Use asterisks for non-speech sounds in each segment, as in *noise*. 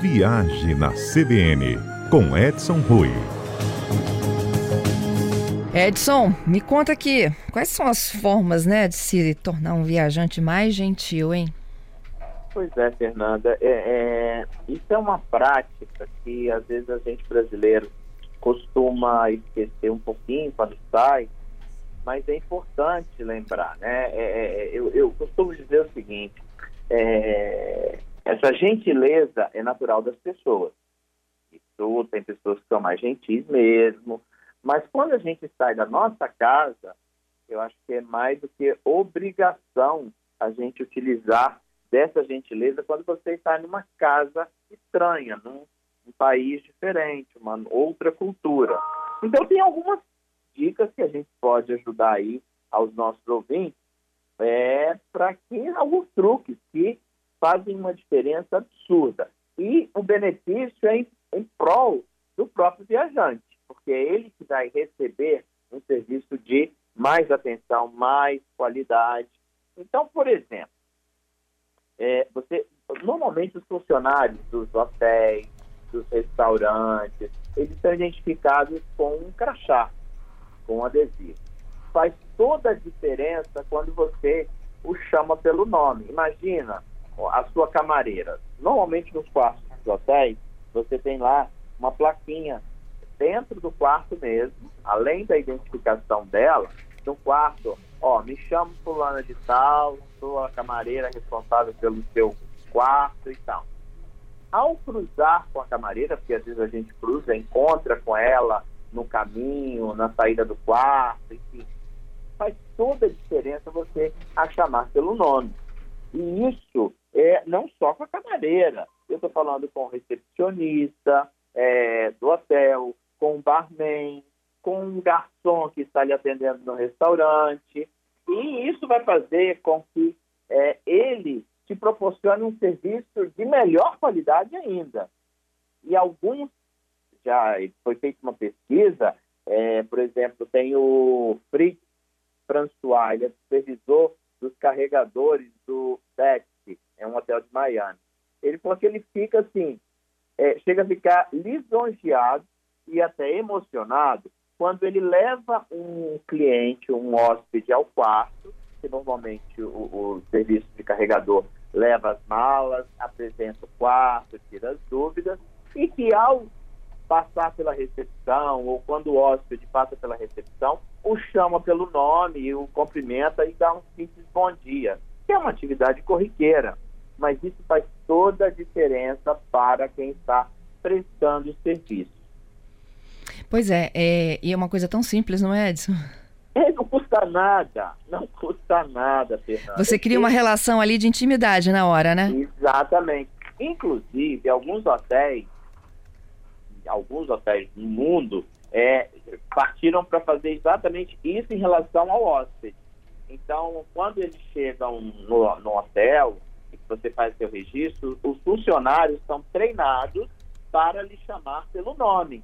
Viagem na CBN, com Edson Rui. Edson, me conta aqui, quais são as formas né, de se tornar um viajante mais gentil, hein? Pois é, Fernanda. É, é, isso é uma prática que às vezes a gente brasileiro costuma esquecer um pouquinho quando sai, mas é importante lembrar, né? É, é, é, eu, eu, costumo dizer o seguinte: é, essa gentileza é natural das pessoas. Isso tem pessoas que são mais gentis mesmo, mas quando a gente sai da nossa casa, eu acho que é mais do que obrigação a gente utilizar dessa gentileza quando você está numa casa estranha, num, num país diferente, uma outra cultura. Então tem algumas dicas que a gente pode ajudar aí aos nossos ouvintes é, para que alguns truques que fazem uma diferença absurda. E o benefício é em, em prol do próprio viajante, porque é ele que vai receber um serviço de mais atenção, mais qualidade. Então, por exemplo, é, você normalmente os funcionários dos hotéis, dos restaurantes, eles são identificados com um crachá com um adesivo. Faz toda a diferença quando você o chama pelo nome. Imagina a sua camareira. Normalmente nos quartos dos hotéis, você tem lá uma plaquinha dentro do quarto mesmo, além da identificação dela, no quarto, ó, me chamo fulana de tal, sou a camareira responsável pelo seu quarto e tal. Ao cruzar com a camareira, porque às vezes a gente cruza, encontra com ela no caminho, na saída do quarto, enfim. Faz toda a diferença você a chamar pelo nome. E isso é não só com a camareira. Eu estou falando com o recepcionista é, do hotel, com o barman, com um garçom que está lhe atendendo no restaurante. E isso vai fazer com que é, ele te proporcione um serviço de melhor qualidade ainda. E alguns já foi feita uma pesquisa, é, por exemplo, tem o Fritz François, ele é supervisor dos carregadores do Betsy, é um hotel de Miami. Ele falou que ele fica assim, é, chega a ficar lisonjeado e até emocionado quando ele leva um cliente, um hóspede ao quarto, que normalmente o, o serviço de carregador leva as malas, apresenta o quarto, tira as dúvidas, e que ao passar pela recepção, ou quando o hóspede passa pela recepção, o chama pelo nome, o cumprimenta e dá um simples bom dia, é uma atividade corriqueira, mas isso faz toda a diferença para quem está prestando o serviço. Pois é, é, e é uma coisa tão simples, não é, Edson? É, não custa nada, não custa nada, Fernanda. Você cria uma relação ali de intimidade na hora, né? Exatamente. Inclusive, alguns hotéis alguns hotéis no mundo é, partiram para fazer exatamente isso em relação ao hóspede. Então, quando eles chegam no, no hotel, e você faz seu registro, os funcionários são treinados para lhe chamar pelo nome.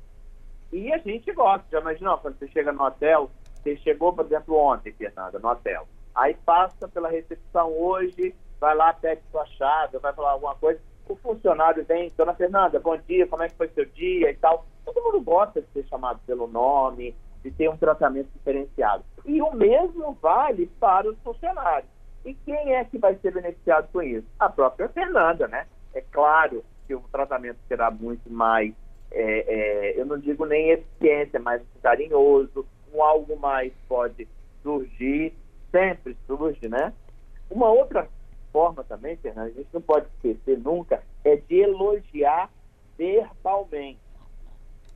E a gente gosta, já imaginou, quando você chega no hotel, você chegou, por exemplo, ontem, Fernanda, no hotel, aí passa pela recepção hoje, vai lá, pede sua chave, vai falar alguma coisa, o funcionário vem, dona Fernanda, bom dia, como é que foi seu dia e tal. Todo mundo gosta de ser chamado pelo nome, de ter um tratamento diferenciado. E o mesmo vale para os funcionários. E quem é que vai ser beneficiado com isso? A própria Fernanda, né? É claro que o tratamento será muito mais, é, é, eu não digo nem eficiência, mas carinhoso, um algo mais pode surgir, sempre surge, né? Uma outra forma também, Fernando, a gente não pode esquecer nunca, é de elogiar verbalmente.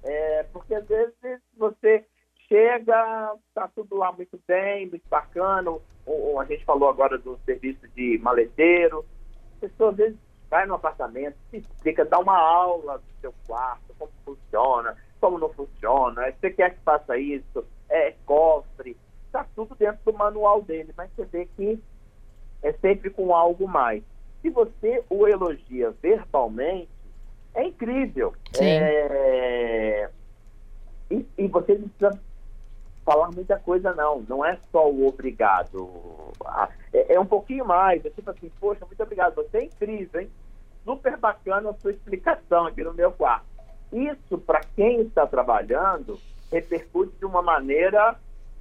É, porque às vezes você chega, está tudo lá muito bem, muito bacana, ou, ou, a gente falou agora do serviço de maleteiro, a pessoa às vezes vai no apartamento, se explica, dá uma aula do seu quarto, como funciona, como não funciona, você quer que faça isso, é cofre, está tudo dentro do manual dele, mas você vê que é sempre com algo mais. Se você o elogia verbalmente, é incrível. É... E, e, você precisa falar muita coisa, não. Não é só o obrigado. Ah, é, é, um pouquinho mais. É tipo assim, poxa, muito obrigado. Você é incrível, hein? Super bacana a sua explicação aqui no meu quarto. Isso, para quem está trabalhando, repercute de uma maneira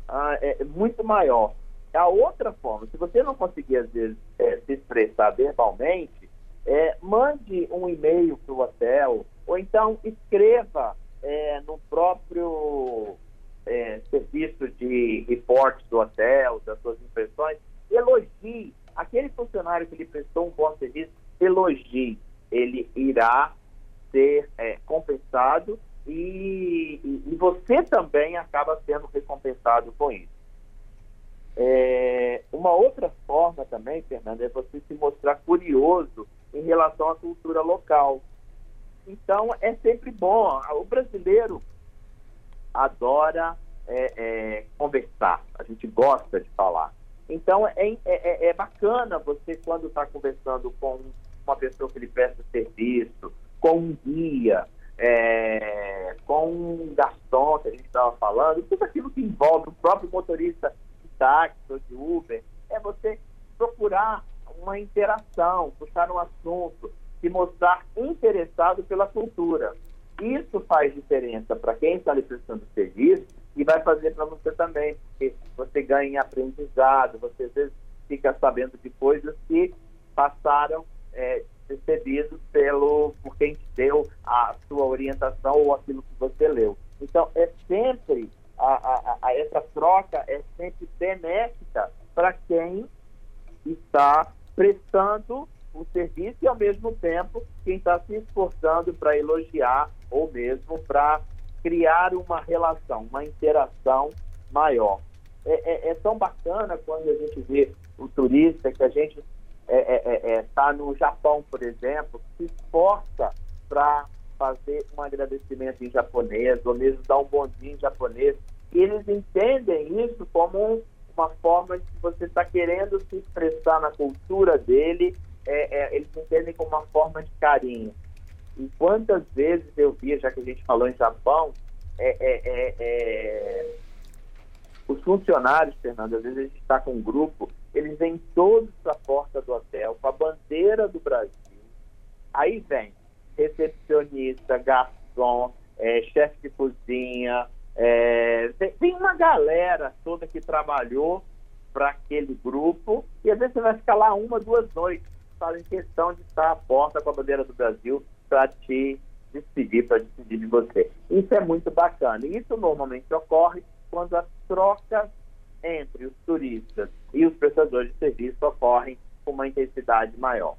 ah, é, muito maior. A outra forma, se você não conseguir, às vezes, é, se expressar verbalmente, é, mande um e-mail para o hotel, ou então escreva é, no próprio é, serviço de reporte do hotel, das suas impressões, elogie aquele funcionário que lhe prestou um bom serviço, elogie. Ele irá ser é, compensado e, e, e, você também acaba sendo recompensado com isso. É, uma outra forma também, Fernanda, é você se mostrar curioso em relação à cultura local. Então, é sempre bom. O brasileiro adora é, é, conversar, a gente gosta de falar. Então, é, é, é, é bacana você, quando está conversando com uma pessoa que lhe presta serviço, com um guia, é, com um garçom, que a gente estava falando, tudo aquilo que envolve o próprio motorista de táxi ou de Uber, é você procurar uma interação, puxar um assunto, se mostrar interessado pela cultura. Isso faz diferença para quem está lhe prestando serviço e vai fazer para você também, porque você ganha aprendizado, você às vezes fica sabendo de coisas que passaram é, pelo, por quem te deu a sua orientação ou aquilo que você leu. Então, é sempre, a, a, a essa troca é sempre benéfica para quem está prestando o serviço e, ao mesmo tempo, quem está se esforçando para elogiar ou mesmo para criar uma relação, uma interação maior. É, é, é, tão bacana quando a gente vê o turista que a gente está é, é, é, é no Japão, por exemplo, se esforça para fazer um agradecimento em japonês, ou mesmo dar um dia em japonês. E eles entendem isso como uma forma de você está querendo se expressar na cultura dele, eles entendem como uma forma de carinho. E quantas vezes eu via, já que a gente falou em Japão, é, os funcionários, Fernando, às vezes a gente está com um grupo eles vêm todos para a porta do hotel com a bandeira do Brasil. Aí vem recepcionista, garçom, é, chefe de cozinha, é, tem, uma galera toda que trabalhou para aquele grupo e às vezes você vai ficar lá uma, duas noites, fazem questão de estar à porta com a bandeira do Brasil para te despedir, para despedir de você. Isso é muito bacana. E isso normalmente ocorre quando as trocas entre os turistas e os prestadores de serviço ocorrem com uma intensidade maior.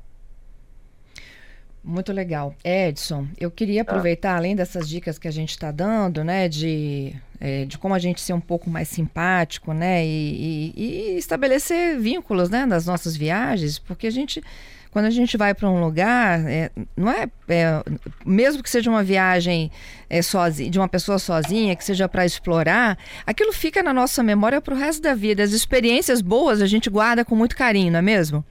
Muito legal. Edson, eu queria tá. aproveitar, além dessas dicas que a gente está dando, né, de, é, de como a gente ser um pouco mais simpático, né, e, e, e estabelecer vínculos, né, nas nossas viagens, porque a gente quando a gente vai para um lugar, é, não é, é, mesmo que seja uma viagem é, sozinha, de uma pessoa sozinha, que seja para explorar, aquilo fica na nossa memória para o resto da vida. As experiências boas a gente guarda com muito carinho, não é mesmo?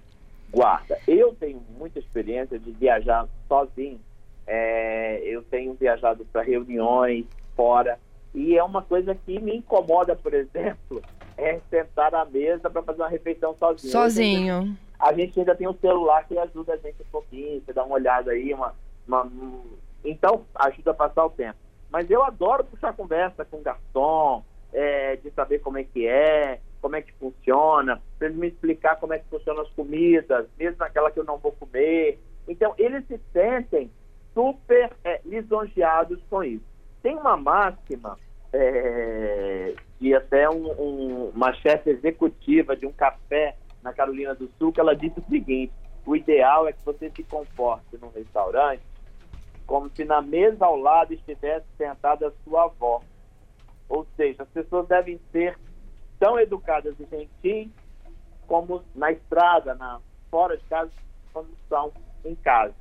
Guarda. Eu tenho muita experiência de viajar sozinho. É, eu tenho viajado para reuniões fora e é uma coisa que me incomoda, por exemplo, é sentar à mesa para fazer uma refeição sozinho. Sozinho a gente ainda tem um celular que ajuda a gente um pouquinho, você dá uma olhada aí, uma, uma, então ajuda a passar o tempo. Mas eu adoro puxar conversa com o garçom, é, de saber como é que é, como é que funciona, para ele me explicar como é que funcionam as comidas, mesmo aquela que eu não vou comer. Então, eles se sentem super é, lisonjeados com isso. Tem uma máxima é, de até um, um, uma chefe executiva de um café na Carolina do Sul, que ela disse o seguinte: o ideal é que você se comporte num restaurante como se na mesa ao lado estivesse sentada a sua avó. Ou seja, as pessoas devem ser tão educadas e gentis como na estrada, na fora de casa, como são em casa.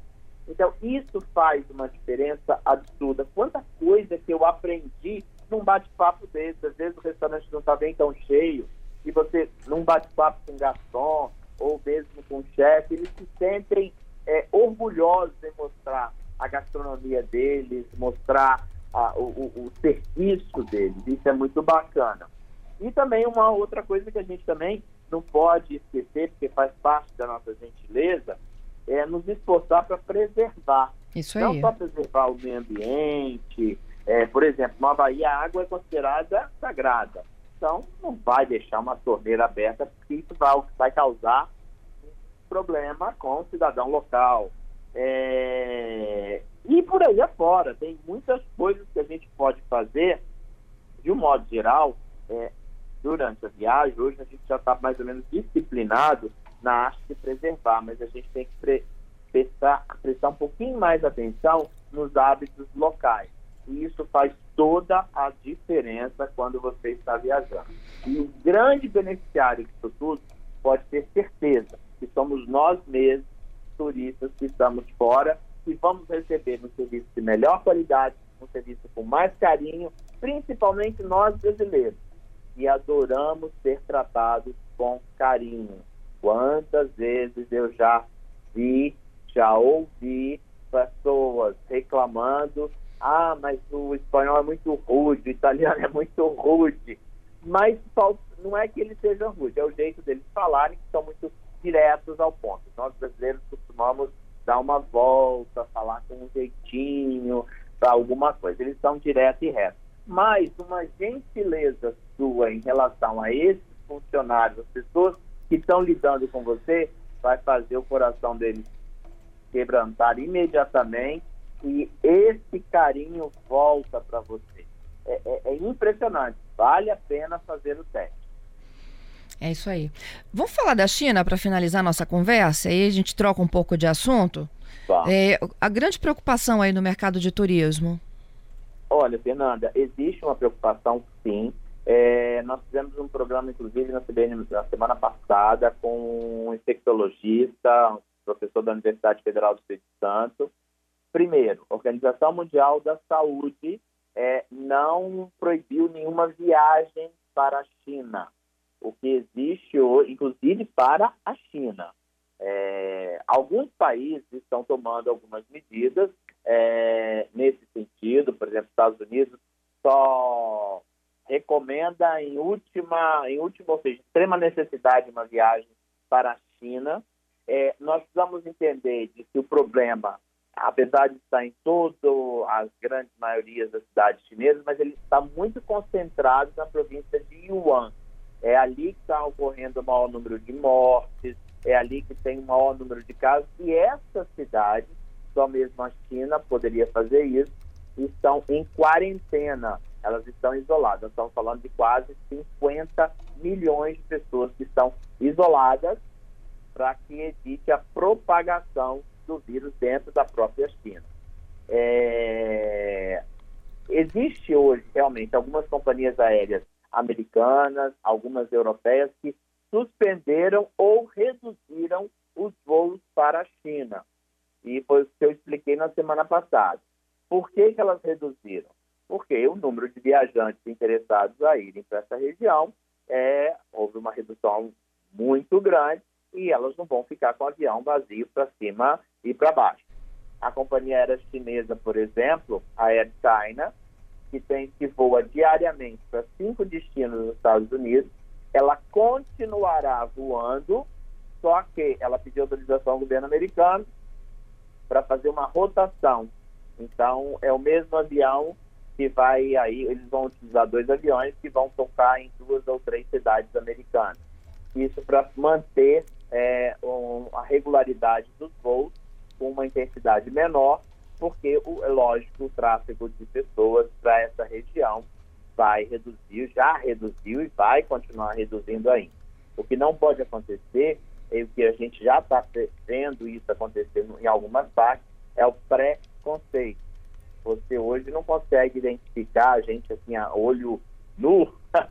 Então, isso faz uma diferença absurda. Quanta coisa que eu aprendi num bate-papo desse. Às vezes o restaurante não está bem tão cheio, e você, num bate-papo com o garçom ou mesmo com o chefe, eles se sentem é, orgulhosos em mostrar a gastronomia deles, mostrar a, o, o, serviço deles. Isso é muito bacana. E também uma outra coisa que a gente também não pode esquecer, porque faz parte da nossa gentileza, é, nos esforçar para preservar. Isso aí. Não só preservar o meio ambiente. É, por exemplo, no Havaí a água é considerada sagrada. Então, não vai deixar uma torneira aberta, porque isso vai, vai causar um problema com o cidadão local. É... E por aí afora, tem muitas coisas que a gente pode fazer, de um modo geral, é, durante a viagem. Hoje a gente já está mais ou menos disciplinado na arte de preservar, mas a gente tem que pre prestar, prestar um pouquinho mais atenção nos hábitos locais. E isso faz toda a diferença quando você está viajando. E o grande beneficiário disso tudo pode ter certeza que somos nós mesmos, turistas que estamos fora, e vamos receber um serviço de melhor qualidade, um serviço com mais carinho, principalmente nós brasileiros, que adoramos ser tratados com carinho. Quantas vezes eu já vi, já ouvi pessoas reclamando: ah, mas o espanhol é muito rude, o italiano é muito rude. Mas não é que eles sejam rudes, é o jeito deles falarem que são muito diretos ao ponto. Nós brasileiros costumamos dar uma volta, falar com um jeitinho para alguma coisa. Eles são diretos e retos. Mas uma gentileza sua em relação a esses funcionários, as pessoas que estão lidando com você, vai fazer o coração deles quebrantar imediatamente e esse carinho volta para você. É, é, é, impressionante, vale a pena fazer o teste. É isso aí. Vamos falar da China para finalizar nossa conversa? Aí a gente troca um pouco de assunto. É, a grande preocupação aí no mercado de turismo. Olha, Fernanda, existe uma preocupação sim. É, nós fizemos um programa, inclusive, na CBN na semana passada, com um infectologista, um professor da Universidade Federal do Espírito Santo. Primeiro, a Organização Mundial da Saúde é, não proibiu nenhuma viagem para a China, o que existe hoje, inclusive para a China. É, alguns países estão tomando algumas medidas é, nesse sentido, por exemplo, Estados Unidos só recomenda em última, em última, ou seja, extrema necessidade uma viagem para a China. É, nós precisamos entender de que o problema, apesar de estar em todas as grandes maiorias das cidades chinesas, mas ele está muito concentrado na província de Yuan. É ali que está ocorrendo o maior número de mortes, é ali que tem o maior número de casos, e essas cidades, só mesmo a China poderia fazer isso, estão em quarentena elas estão isoladas. Estamos falando de quase 50 milhões de pessoas que estão isoladas para que evite a propagação do vírus dentro da própria China. É... Existe hoje realmente algumas companhias aéreas americanas, algumas europeias que suspenderam ou reduziram os voos para a China. E foi o que eu expliquei na semana passada. Por que, que elas reduziram? porque o número de viajantes interessados a irem para essa região é, houve uma redução muito grande e elas não vão ficar com o avião vazio para cima e para baixo. A companhia aérea chinesa, por exemplo, a Air China, que, tem, que voa diariamente para cinco destinos nos Estados Unidos, ela continuará voando, só que ela pediu autorização ao governo americano para fazer uma rotação. Então, é o mesmo avião que vai aí, eles vão utilizar dois aviões que vão tocar em duas ou três cidades americanas. Isso para manter é, um, a regularidade dos voos com uma intensidade menor, porque, o, é lógico, o tráfego de pessoas para essa região vai reduzir, já reduziu e vai continuar reduzindo ainda. O que não pode acontecer, e o que a gente já está vendo isso acontecer em algumas partes, é o pré-conceito você hoje não consegue identificar a gente assim a olho nu, *laughs*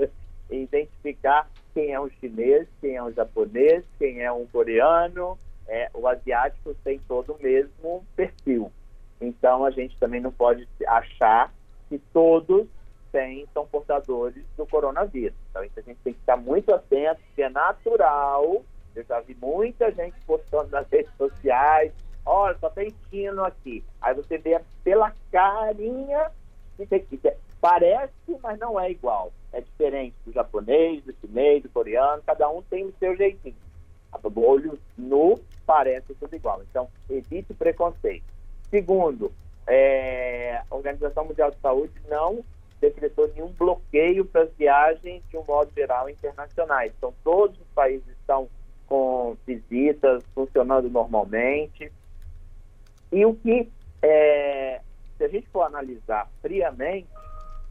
identificar quem é um chinês, quem é um japonês, quem é um coreano. É, o asiático tem todo o mesmo perfil. Então a gente também não pode achar que todos têm, são portadores do coronavírus. Então isso a gente tem que estar muito atento, que é natural. Eu já vi muita gente postando nas *laughs* redes sociais, olha, só tem chino aqui. Aí você vê pela carinha que parece, mas não é igual. É diferente do japonês, do chinês, do coreano, cada um tem o seu jeitinho. olho nu parece tudo igual. Então, evite preconceito. Segundo, é, a Organização Mundial de Saúde não decretou nenhum bloqueio para as viagens de um modo geral internacionais. Então, todos os países estão com visitas funcionando normalmente. E o que, é, se a gente for analisar friamente,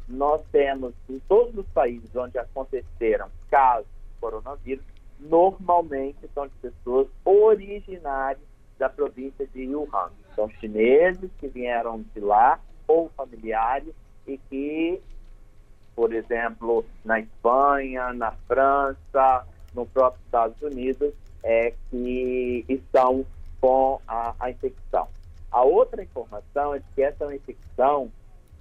nós temos em todos os países onde aconteceram casos de coronavírus, normalmente são de pessoas originárias da província de Wuhan. São chineses que vieram de lá ou familiares e que, por exemplo, na Espanha, na França, no próprio Estados Unidos, é que estão com a, a infecção. A outra informação é que essa infecção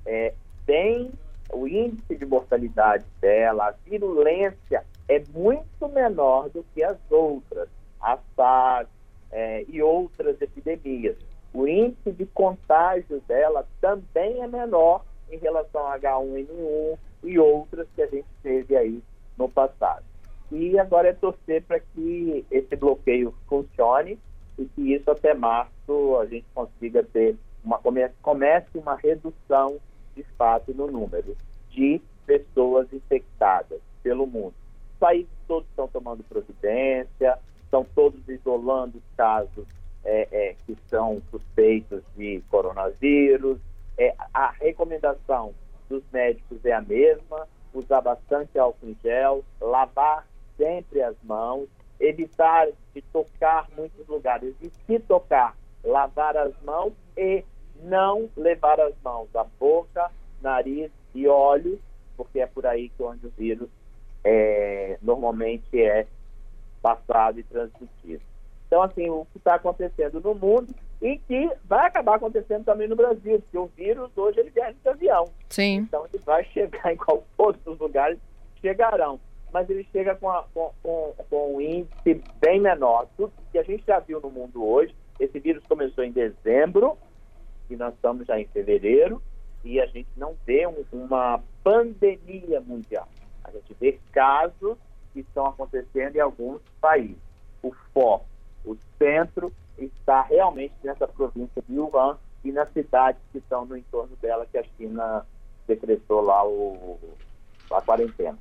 é, tem o índice de mortalidade dela, a virulência é muito menor do que as outras, a SARS é, e outras epidemias. O índice de contágio dela também é menor em relação a H1N1 e outras que a gente teve aí no passado. E agora é torcer para que esse bloqueio funcione e que isso até março a gente consiga ter uma comece uma redução de fato no número de pessoas infectadas pelo mundo. Os países todos estão tomando providência, estão todos isolando os casos é, é, que são suspeitos de coronavírus. É, a recomendação dos médicos é a mesma: usar bastante álcool em gel, lavar sempre as mãos, evitar de tocar muitos lugares e se tocar, lavar as mãos e não levar as mãos à boca, nariz e olhos, porque é por aí que onde o vírus é, normalmente é passado e transmitido. Então, assim, o que está acontecendo no mundo e que vai acabar acontecendo também no Brasil, porque o vírus hoje ele viaja de avião. Sim. Então ele vai chegar *laughs* em qual todos os lugares chegarão. Mas ele chega com, a, com, com, com um índice bem menor. Tudo que a gente já viu no mundo hoje, esse vírus começou em dezembro e nós estamos já em fevereiro e a gente não vê um, uma pandemia mundial. A gente vê casos que estão acontecendo em alguns países. O foco, o centro, está realmente nessa província de Wuhan e nas cidades que estão no entorno dela, que a China decretou lá o, a quarentena.